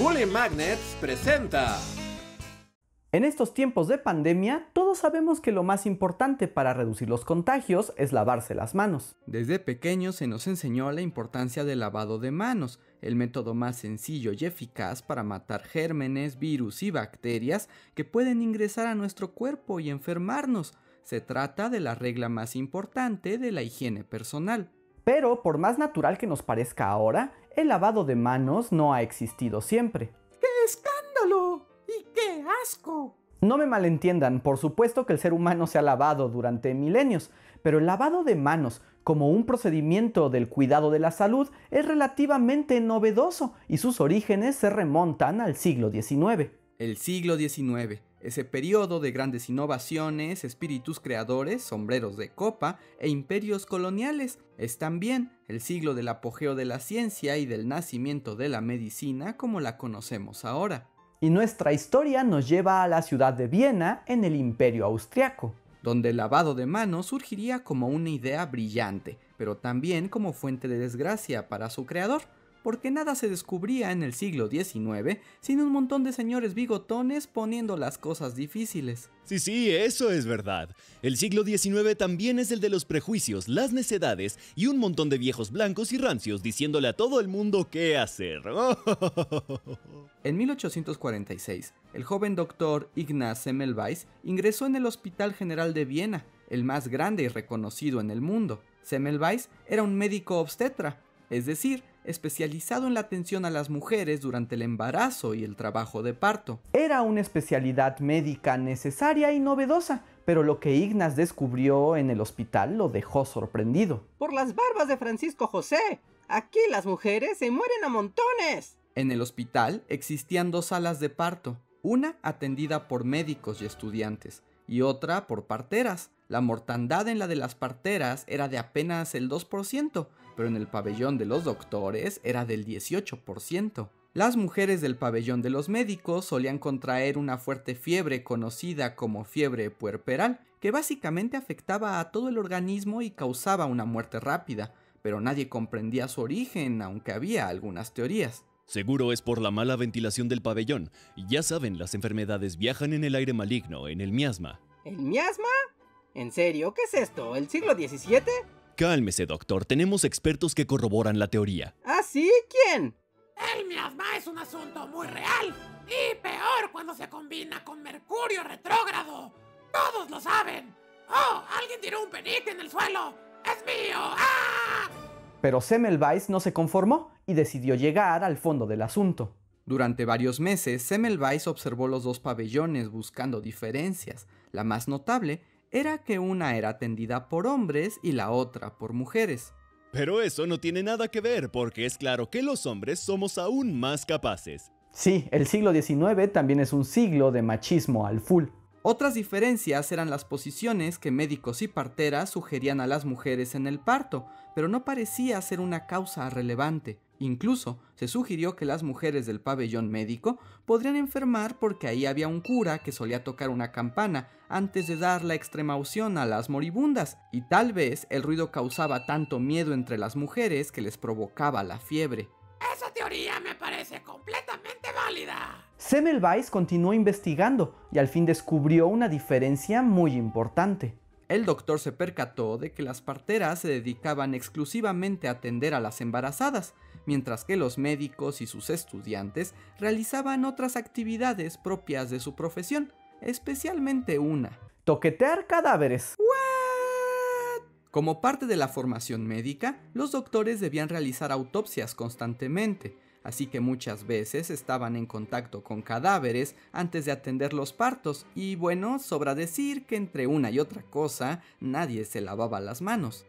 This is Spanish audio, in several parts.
Bully Magnets presenta. En estos tiempos de pandemia, todos sabemos que lo más importante para reducir los contagios es lavarse las manos. Desde pequeños se nos enseñó la importancia del lavado de manos, el método más sencillo y eficaz para matar gérmenes, virus y bacterias que pueden ingresar a nuestro cuerpo y enfermarnos. Se trata de la regla más importante de la higiene personal. Pero, por más natural que nos parezca ahora, el lavado de manos no ha existido siempre. ¡Qué escándalo! ¡Y qué asco! No me malentiendan, por supuesto que el ser humano se ha lavado durante milenios, pero el lavado de manos como un procedimiento del cuidado de la salud es relativamente novedoso y sus orígenes se remontan al siglo XIX. El siglo XIX, ese periodo de grandes innovaciones, espíritus creadores, sombreros de copa e imperios coloniales, es también el siglo del apogeo de la ciencia y del nacimiento de la medicina como la conocemos ahora. Y nuestra historia nos lleva a la ciudad de Viena en el Imperio Austriaco. Donde el lavado de manos surgiría como una idea brillante, pero también como fuente de desgracia para su creador, porque nada se descubría en el siglo XIX sin un montón de señores bigotones poniendo las cosas difíciles. Sí, sí, eso es verdad. El siglo XIX también es el de los prejuicios, las necedades y un montón de viejos blancos y rancios diciéndole a todo el mundo qué hacer. en 1846, el joven doctor Ignaz Semmelweis ingresó en el Hospital General de Viena, el más grande y reconocido en el mundo. Semmelweis era un médico obstetra, es decir, especializado en la atención a las mujeres durante el embarazo y el trabajo de parto. Era una especialidad médica necesaria y novedosa, pero lo que Ignaz descubrió en el hospital lo dejó sorprendido. Por las barbas de Francisco José, aquí las mujeres se mueren a montones. En el hospital existían dos salas de parto, una atendida por médicos y estudiantes, y otra por parteras. La mortandad en la de las parteras era de apenas el 2%, pero en el pabellón de los doctores era del 18%. Las mujeres del pabellón de los médicos solían contraer una fuerte fiebre conocida como fiebre puerperal, que básicamente afectaba a todo el organismo y causaba una muerte rápida, pero nadie comprendía su origen, aunque había algunas teorías. Seguro es por la mala ventilación del pabellón. Ya saben, las enfermedades viajan en el aire maligno, en el miasma. ¿El miasma? ¿En serio? ¿Qué es esto? ¿El siglo XVII? Cálmese, doctor. Tenemos expertos que corroboran la teoría. ¿Ah, sí? ¿Quién? El miasma es un asunto muy real y peor cuando se combina con Mercurio retrógrado. Todos lo saben. ¡Oh! Alguien tiró un penique en el suelo. ¡Es mío! ¡Ah! Pero Semmelweis no se conformó y decidió llegar al fondo del asunto. Durante varios meses, Semmelweis observó los dos pabellones buscando diferencias. La más notable era que una era atendida por hombres y la otra por mujeres. Pero eso no tiene nada que ver porque es claro que los hombres somos aún más capaces. Sí, el siglo XIX también es un siglo de machismo al full. Otras diferencias eran las posiciones que médicos y parteras sugerían a las mujeres en el parto, pero no parecía ser una causa relevante. Incluso se sugirió que las mujeres del pabellón médico podrían enfermar porque ahí había un cura que solía tocar una campana antes de dar la extremaución a las moribundas, y tal vez el ruido causaba tanto miedo entre las mujeres que les provocaba la fiebre. Esa teoría me parece completamente válida. Semmelweis continuó investigando y al fin descubrió una diferencia muy importante. El doctor se percató de que las parteras se dedicaban exclusivamente a atender a las embarazadas, mientras que los médicos y sus estudiantes realizaban otras actividades propias de su profesión, especialmente una. Toquetear cadáveres. Como parte de la formación médica, los doctores debían realizar autopsias constantemente, así que muchas veces estaban en contacto con cadáveres antes de atender los partos, y bueno, sobra decir que entre una y otra cosa, nadie se lavaba las manos.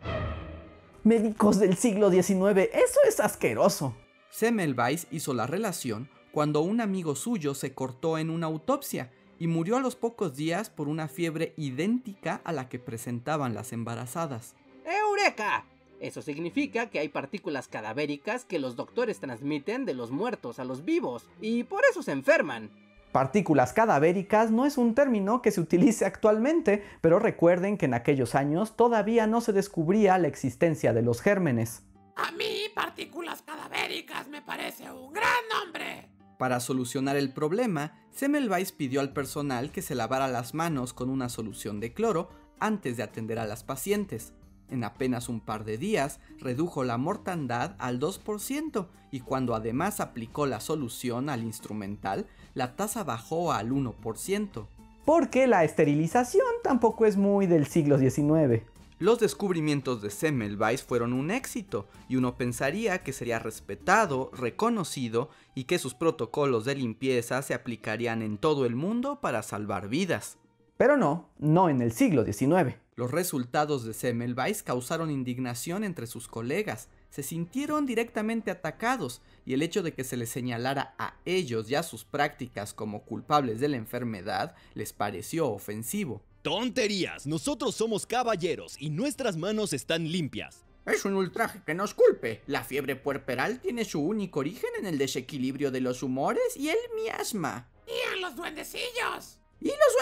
Médicos del siglo XIX, eso es asqueroso. Semmelweis hizo la relación cuando un amigo suyo se cortó en una autopsia y murió a los pocos días por una fiebre idéntica a la que presentaban las embarazadas. ¡Eureka! Eso significa que hay partículas cadavéricas que los doctores transmiten de los muertos a los vivos y por eso se enferman. Partículas cadavéricas no es un término que se utilice actualmente, pero recuerden que en aquellos años todavía no se descubría la existencia de los gérmenes. A mí, partículas cadavéricas me parece un gran nombre. Para solucionar el problema, Semmelweis pidió al personal que se lavara las manos con una solución de cloro antes de atender a las pacientes. En apenas un par de días redujo la mortandad al 2% y cuando además aplicó la solución al instrumental, la tasa bajó al 1%. Porque la esterilización tampoco es muy del siglo XIX. Los descubrimientos de Semmelweis fueron un éxito y uno pensaría que sería respetado, reconocido y que sus protocolos de limpieza se aplicarían en todo el mundo para salvar vidas. Pero no, no en el siglo XIX. Los resultados de Semmelweis causaron indignación entre sus colegas, se sintieron directamente atacados y el hecho de que se les señalara a ellos y a sus prácticas como culpables de la enfermedad les pareció ofensivo. ¡Tonterías! Nosotros somos caballeros y nuestras manos están limpias. Es un ultraje que nos culpe. La fiebre puerperal tiene su único origen en el desequilibrio de los humores y el miasma. ¡Y en los duendecillos! ¿Y los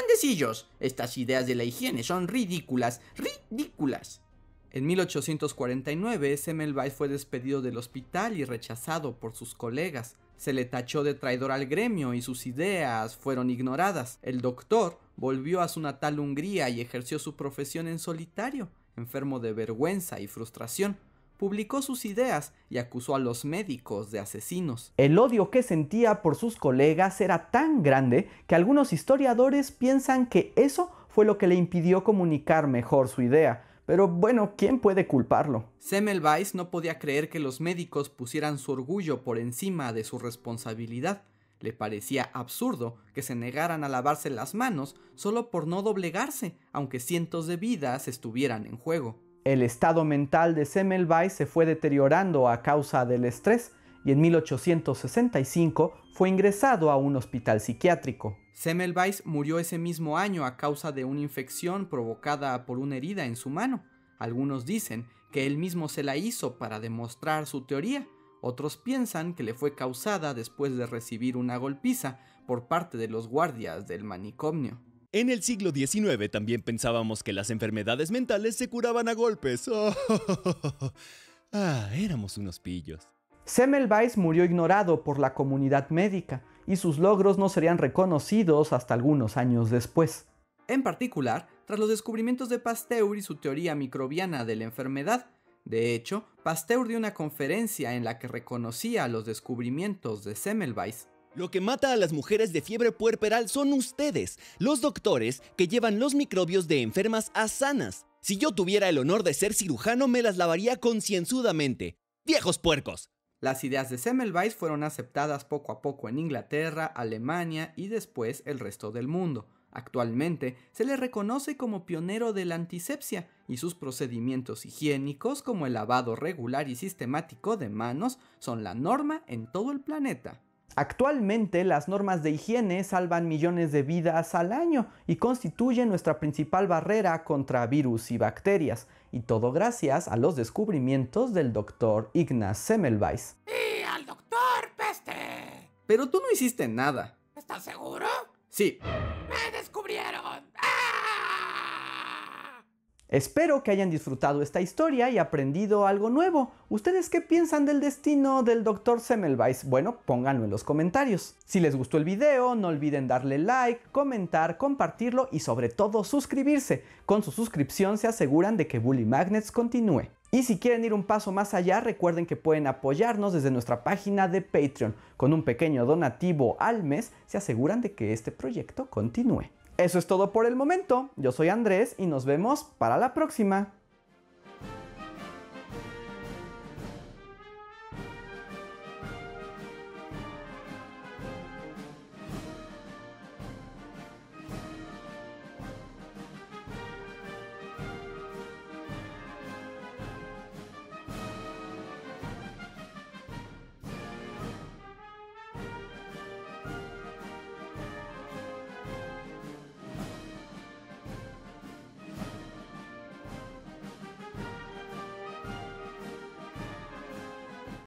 Estas ideas de la higiene son ridículas, ridículas. En 1849, Semmelweis fue despedido del hospital y rechazado por sus colegas. Se le tachó de traidor al gremio y sus ideas fueron ignoradas. El doctor volvió a su natal Hungría y ejerció su profesión en solitario, enfermo de vergüenza y frustración. Publicó sus ideas y acusó a los médicos de asesinos. El odio que sentía por sus colegas era tan grande que algunos historiadores piensan que eso fue lo que le impidió comunicar mejor su idea. Pero bueno, ¿quién puede culparlo? Semmelweis no podía creer que los médicos pusieran su orgullo por encima de su responsabilidad. Le parecía absurdo que se negaran a lavarse las manos solo por no doblegarse, aunque cientos de vidas estuvieran en juego. El estado mental de Semmelweis se fue deteriorando a causa del estrés y en 1865 fue ingresado a un hospital psiquiátrico. Semmelweis murió ese mismo año a causa de una infección provocada por una herida en su mano. Algunos dicen que él mismo se la hizo para demostrar su teoría, otros piensan que le fue causada después de recibir una golpiza por parte de los guardias del manicomio. En el siglo XIX también pensábamos que las enfermedades mentales se curaban a golpes. ah, éramos unos pillos. Semmelweis murió ignorado por la comunidad médica y sus logros no serían reconocidos hasta algunos años después. En particular, tras los descubrimientos de Pasteur y su teoría microbiana de la enfermedad. De hecho, Pasteur dio una conferencia en la que reconocía los descubrimientos de Semmelweis. Lo que mata a las mujeres de fiebre puerperal son ustedes, los doctores que llevan los microbios de enfermas a sanas. Si yo tuviera el honor de ser cirujano, me las lavaría concienzudamente. ¡Viejos puercos! Las ideas de Semmelweis fueron aceptadas poco a poco en Inglaterra, Alemania y después el resto del mundo. Actualmente se le reconoce como pionero de la antisepsia y sus procedimientos higiénicos como el lavado regular y sistemático de manos son la norma en todo el planeta. Actualmente las normas de higiene salvan millones de vidas al año y constituyen nuestra principal barrera contra virus y bacterias, y todo gracias a los descubrimientos del doctor Ignaz Semmelweis. ¡Y al doctor Peste! Pero tú no hiciste nada. ¿Estás seguro? Sí, ¡Me descubrieron! ¡Ah! Espero que hayan disfrutado esta historia y aprendido algo nuevo. ¿Ustedes qué piensan del destino del Dr. Semmelweis? Bueno, pónganlo en los comentarios. Si les gustó el video, no olviden darle like, comentar, compartirlo y sobre todo suscribirse. Con su suscripción se aseguran de que Bully Magnets continúe. Y si quieren ir un paso más allá, recuerden que pueden apoyarnos desde nuestra página de Patreon. Con un pequeño donativo al mes, se aseguran de que este proyecto continúe. Eso es todo por el momento. Yo soy Andrés y nos vemos para la próxima.